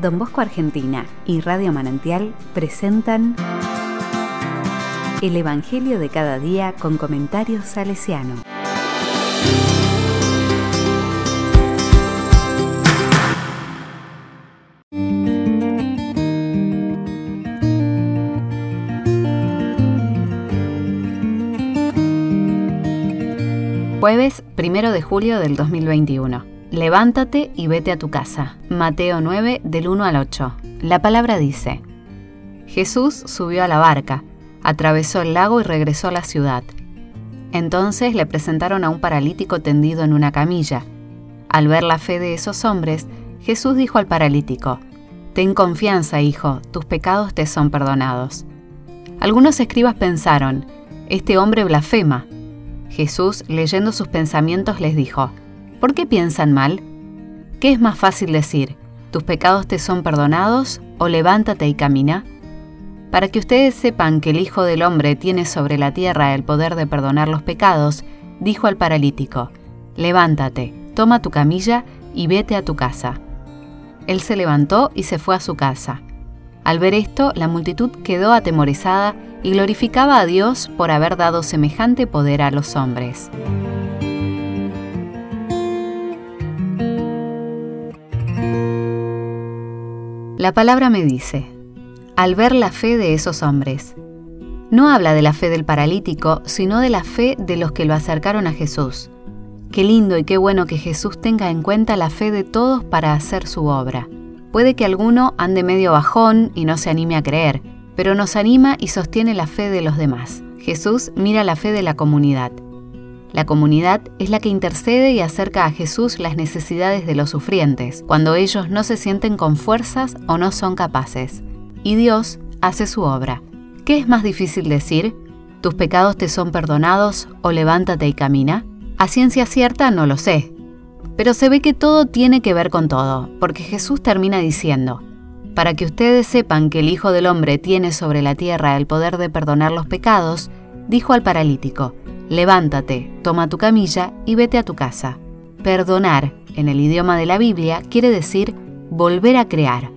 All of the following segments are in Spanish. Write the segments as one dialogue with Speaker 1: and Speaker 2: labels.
Speaker 1: Don Bosco Argentina y Radio Manantial presentan El Evangelio de cada día con comentarios salesiano. Jueves 1 de julio del 2021. Levántate y vete a tu casa. Mateo 9 del 1 al 8. La palabra dice, Jesús subió a la barca, atravesó el lago y regresó a la ciudad. Entonces le presentaron a un paralítico tendido en una camilla. Al ver la fe de esos hombres, Jesús dijo al paralítico, Ten confianza, hijo, tus pecados te son perdonados. Algunos escribas pensaron, Este hombre blasfema. Jesús, leyendo sus pensamientos, les dijo, ¿por qué piensan mal? ¿Qué es más fácil decir, tus pecados te son perdonados o levántate y camina? Para que ustedes sepan que el Hijo del Hombre tiene sobre la tierra el poder de perdonar los pecados, dijo al paralítico, levántate, toma tu camilla y vete a tu casa. Él se levantó y se fue a su casa. Al ver esto, la multitud quedó atemorizada y glorificaba a Dios por haber dado semejante poder a los hombres. La palabra me dice, al ver la fe de esos hombres, no habla de la fe del paralítico, sino de la fe de los que lo acercaron a Jesús. Qué lindo y qué bueno que Jesús tenga en cuenta la fe de todos para hacer su obra. Puede que alguno ande medio bajón y no se anime a creer, pero nos anima y sostiene la fe de los demás. Jesús mira la fe de la comunidad. La comunidad es la que intercede y acerca a Jesús las necesidades de los sufrientes, cuando ellos no se sienten con fuerzas o no son capaces. Y Dios hace su obra. ¿Qué es más difícil decir? ¿Tus pecados te son perdonados o levántate y camina? A ciencia cierta no lo sé. Pero se ve que todo tiene que ver con todo, porque Jesús termina diciendo, para que ustedes sepan que el Hijo del Hombre tiene sobre la tierra el poder de perdonar los pecados, dijo al paralítico, levántate, toma tu camilla y vete a tu casa. Perdonar, en el idioma de la Biblia, quiere decir volver a crear.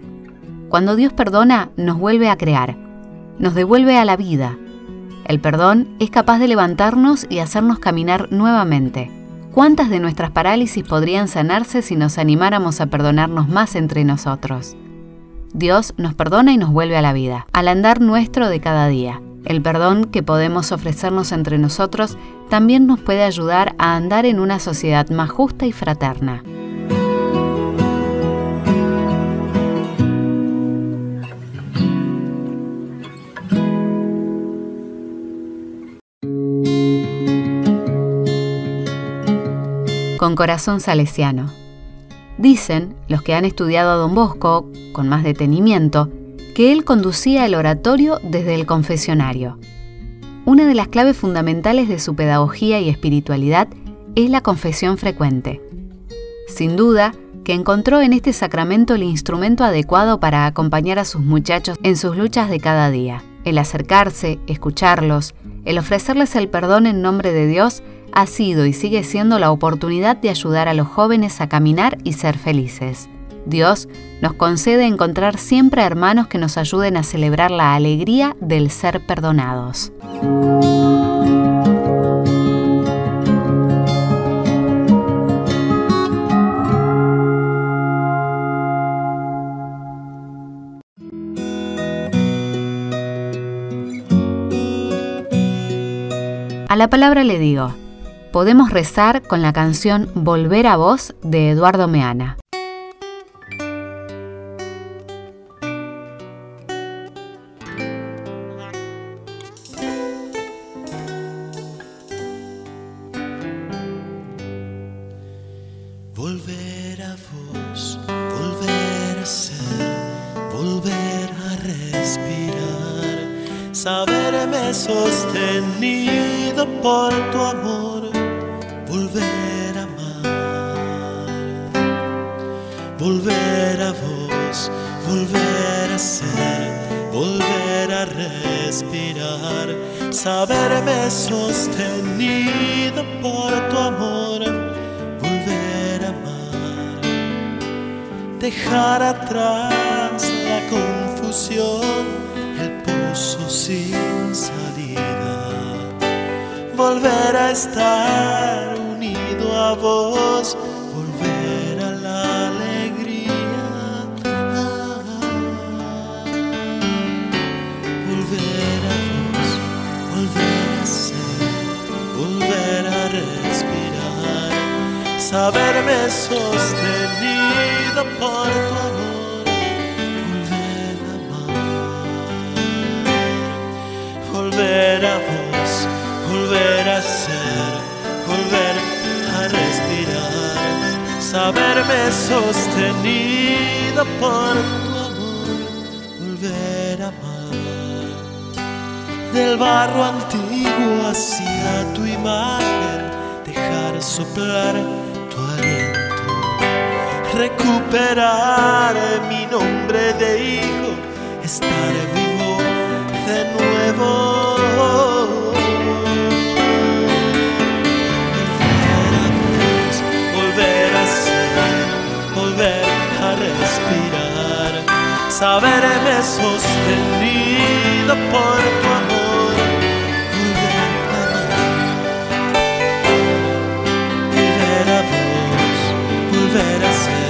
Speaker 1: Cuando Dios perdona, nos vuelve a crear, nos devuelve a la vida. El perdón es capaz de levantarnos y hacernos caminar nuevamente. ¿Cuántas de nuestras parálisis podrían sanarse si nos animáramos a perdonarnos más entre nosotros? Dios nos perdona y nos vuelve a la vida, al andar nuestro de cada día. El perdón que podemos ofrecernos entre nosotros también nos puede ayudar a andar en una sociedad más justa y fraterna. Con corazón salesiano. Dicen los que han estudiado a don Bosco con más detenimiento que él conducía el oratorio desde el confesionario. Una de las claves fundamentales de su pedagogía y espiritualidad es la confesión frecuente. Sin duda, que encontró en este sacramento el instrumento adecuado para acompañar a sus muchachos en sus luchas de cada día. El acercarse, escucharlos, el ofrecerles el perdón en nombre de Dios ha sido y sigue siendo la oportunidad de ayudar a los jóvenes a caminar y ser felices. Dios nos concede encontrar siempre hermanos que nos ayuden a celebrar la alegría del ser perdonados. A la palabra le digo, podemos rezar con la canción Volver a vos de Eduardo Meana.
Speaker 2: Volver a vos, volver a ser, volver a respirar, saberme sostenido por tu amor, volver a amar, volver a vos, volver a ser, volver a respirar, saberme sostenido por tu amor dejar atrás la confusión, el pozo sin salida, volver a estar unido a vos saberme sostenido por tu amor, volver a amar, volver a vos, volver a ser, volver a respirar, saberme sostenido por tu amor, volver a amar. Del barro antiguo hacia tu imagen, dejar soplar recuperar mi nombre de hijo, estar vivo de nuevo. Volver a ser, volver a respirar, saberme sostenido por tu amor, volver a amar, volver a volver a ser,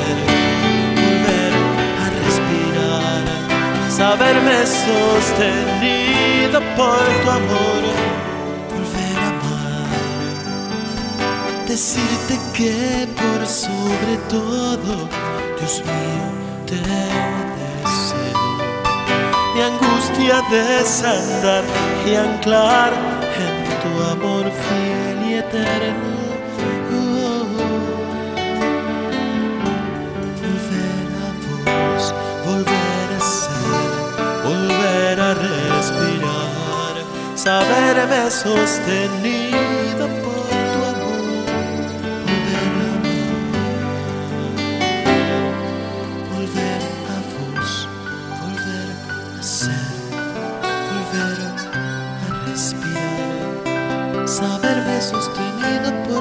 Speaker 2: saberme sostenido por tu amor, volver a amar decirte que por sobre todo, Dios mío, te deseo. Mi angustia desandar y anclar en tu amor fiel y eterno. Volver a respirar, saberme sostenido por tu amor, volver a amar, volver a vos, volver a ser, volver a respirar, saberme sostenido por